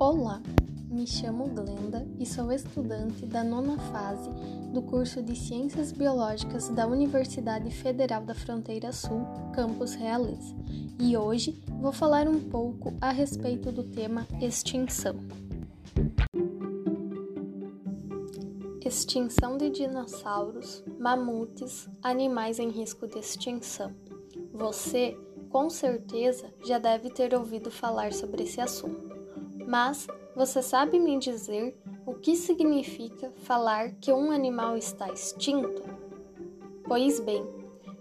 Olá, me chamo Glenda e sou estudante da nona fase do curso de Ciências Biológicas da Universidade Federal da Fronteira Sul, Campus Realeza, e hoje vou falar um pouco a respeito do tema extinção. Extinção de dinossauros, mamutes, animais em risco de extinção. Você, com certeza, já deve ter ouvido falar sobre esse assunto. Mas você sabe me dizer o que significa falar que um animal está extinto? Pois bem,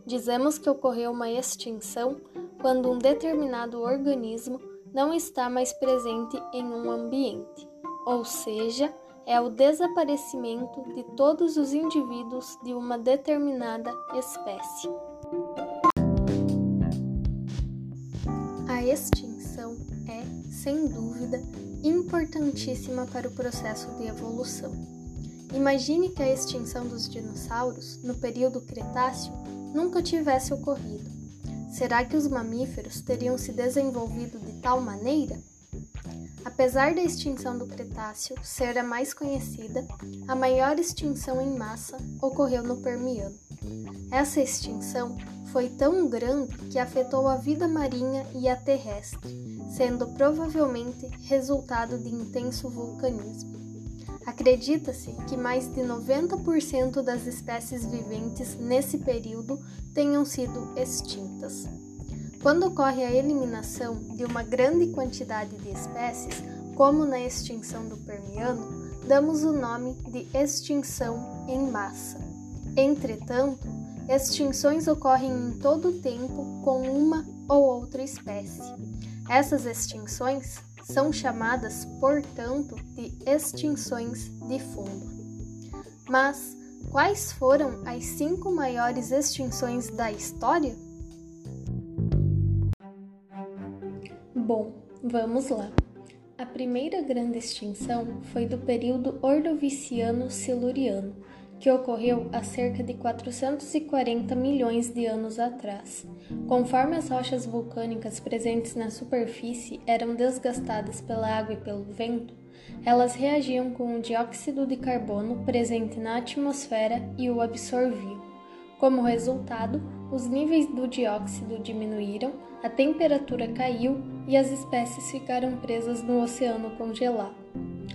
dizemos que ocorreu uma extinção quando um determinado organismo não está mais presente em um ambiente, ou seja, é o desaparecimento de todos os indivíduos de uma determinada espécie. A extinção sem dúvida, importantíssima para o processo de evolução. Imagine que a extinção dos dinossauros, no período Cretáceo, nunca tivesse ocorrido. Será que os mamíferos teriam se desenvolvido de tal maneira? Apesar da extinção do Cretáceo ser a mais conhecida, a maior extinção em massa ocorreu no Permiano. Essa extinção foi tão grande que afetou a vida marinha e a terrestre, sendo provavelmente resultado de intenso vulcanismo. Acredita-se que mais de 90% das espécies viventes nesse período tenham sido extintas. Quando ocorre a eliminação de uma grande quantidade de espécies, como na extinção do Permiano, damos o nome de extinção em massa. Entretanto, extinções ocorrem em todo o tempo com uma ou outra espécie. Essas extinções são chamadas, portanto, de extinções de fundo. Mas quais foram as cinco maiores extinções da história? Bom, vamos lá. A primeira grande extinção foi do período Ordoviciano-Siluriano, que ocorreu há cerca de 440 milhões de anos atrás. Conforme as rochas vulcânicas presentes na superfície eram desgastadas pela água e pelo vento, elas reagiam com o dióxido de carbono presente na atmosfera e o absorviam. Como resultado, os níveis do dióxido diminuíram, a temperatura caiu e as espécies ficaram presas no oceano congelado.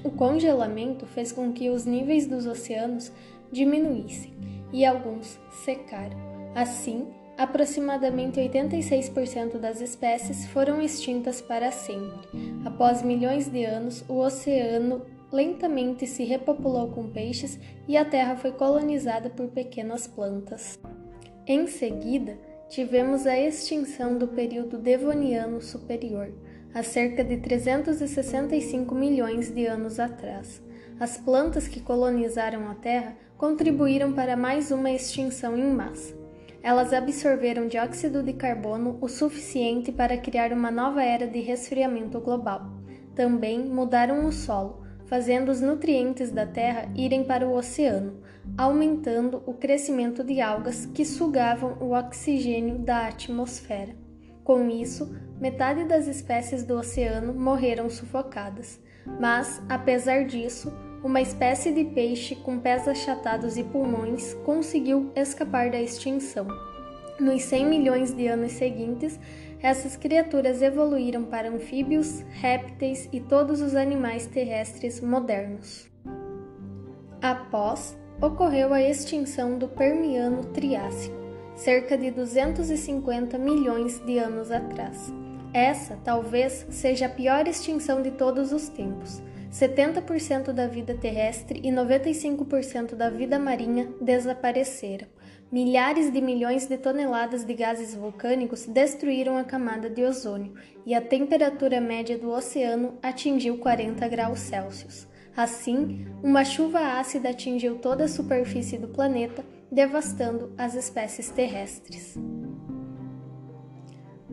O congelamento fez com que os níveis dos oceanos diminuíssem e alguns secaram. Assim, aproximadamente 86% das espécies foram extintas para sempre. Após milhões de anos, o oceano lentamente se repopulou com peixes e a terra foi colonizada por pequenas plantas. Em seguida, tivemos a extinção do período Devoniano Superior, há cerca de 365 milhões de anos atrás. As plantas que colonizaram a Terra contribuíram para mais uma extinção em massa. Elas absorveram dióxido de carbono o suficiente para criar uma nova era de resfriamento global. Também mudaram o solo, fazendo os nutrientes da Terra irem para o oceano, aumentando o crescimento de algas que sugavam o oxigênio da atmosfera. Com isso, metade das espécies do oceano morreram sufocadas. Mas, apesar disso, uma espécie de peixe com pés achatados e pulmões conseguiu escapar da extinção. Nos 100 milhões de anos seguintes, essas criaturas evoluíram para anfíbios, répteis e todos os animais terrestres modernos. Após, ocorreu a extinção do Permiano Triássico, cerca de 250 milhões de anos atrás. Essa talvez seja a pior extinção de todos os tempos 70% da vida terrestre e 95% da vida marinha desapareceram. Milhares de milhões de toneladas de gases vulcânicos destruíram a camada de ozônio e a temperatura média do oceano atingiu 40 graus Celsius. Assim, uma chuva ácida atingiu toda a superfície do planeta, devastando as espécies terrestres.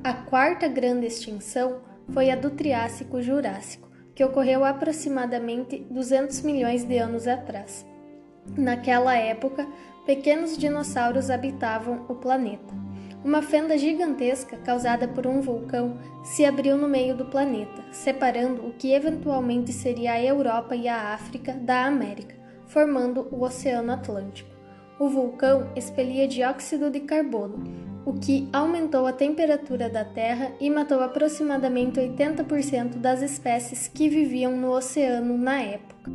A quarta grande extinção foi a do Triássico-Jurássico que ocorreu aproximadamente 200 milhões de anos atrás. Naquela época, pequenos dinossauros habitavam o planeta. Uma fenda gigantesca causada por um vulcão se abriu no meio do planeta, separando o que eventualmente seria a Europa e a África da América, formando o Oceano Atlântico. O vulcão expelia dióxido de carbono, o que aumentou a temperatura da Terra e matou aproximadamente 80% das espécies que viviam no oceano na época.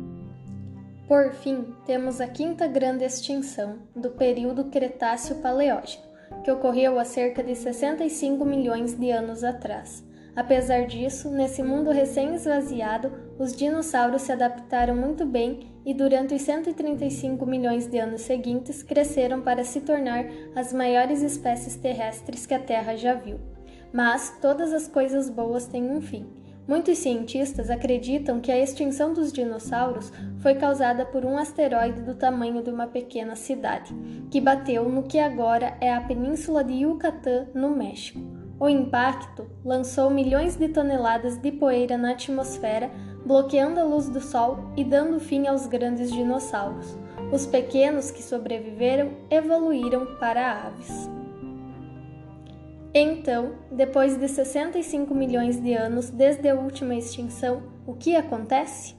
Por fim, temos a quinta grande extinção, do período Cretáceo-Paleógeno, que ocorreu há cerca de 65 milhões de anos atrás. Apesar disso, nesse mundo recém-esvaziado, os dinossauros se adaptaram muito bem e durante os 135 milhões de anos seguintes cresceram para se tornar as maiores espécies terrestres que a Terra já viu. Mas todas as coisas boas têm um fim. Muitos cientistas acreditam que a extinção dos dinossauros foi causada por um asteroide do tamanho de uma pequena cidade, que bateu no que agora é a península de Yucatán, no México. O impacto lançou milhões de toneladas de poeira na atmosfera, bloqueando a luz do Sol e dando fim aos grandes dinossauros. Os pequenos que sobreviveram evoluíram para aves. Então, depois de 65 milhões de anos desde a última extinção, o que acontece?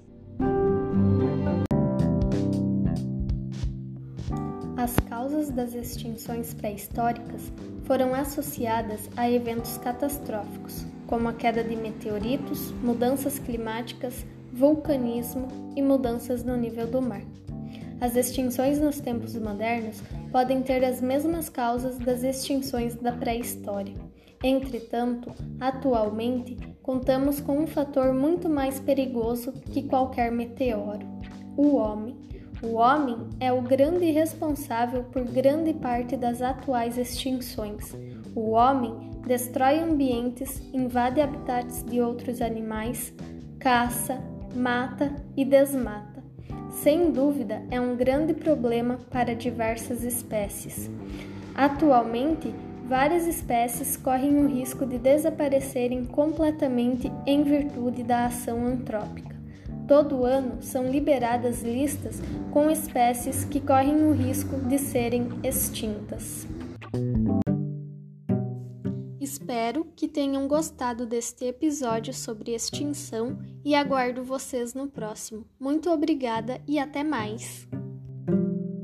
As causas das extinções pré-históricas foram associadas a eventos catastróficos, como a queda de meteoritos, mudanças climáticas, vulcanismo e mudanças no nível do mar. As extinções nos tempos modernos podem ter as mesmas causas das extinções da pré-história. Entretanto, atualmente, contamos com um fator muito mais perigoso que qualquer meteoro: o homem. O homem é o grande responsável por grande parte das atuais extinções. O homem destrói ambientes, invade habitats de outros animais, caça, mata e desmata sem dúvida é um grande problema para diversas espécies. Atualmente, várias espécies correm o risco de desaparecerem completamente em virtude da ação antrópica. Todo ano são liberadas listas com espécies que correm o risco de serem extintas. Espero que tenham gostado deste episódio sobre extinção e aguardo vocês no próximo. Muito obrigada e até mais!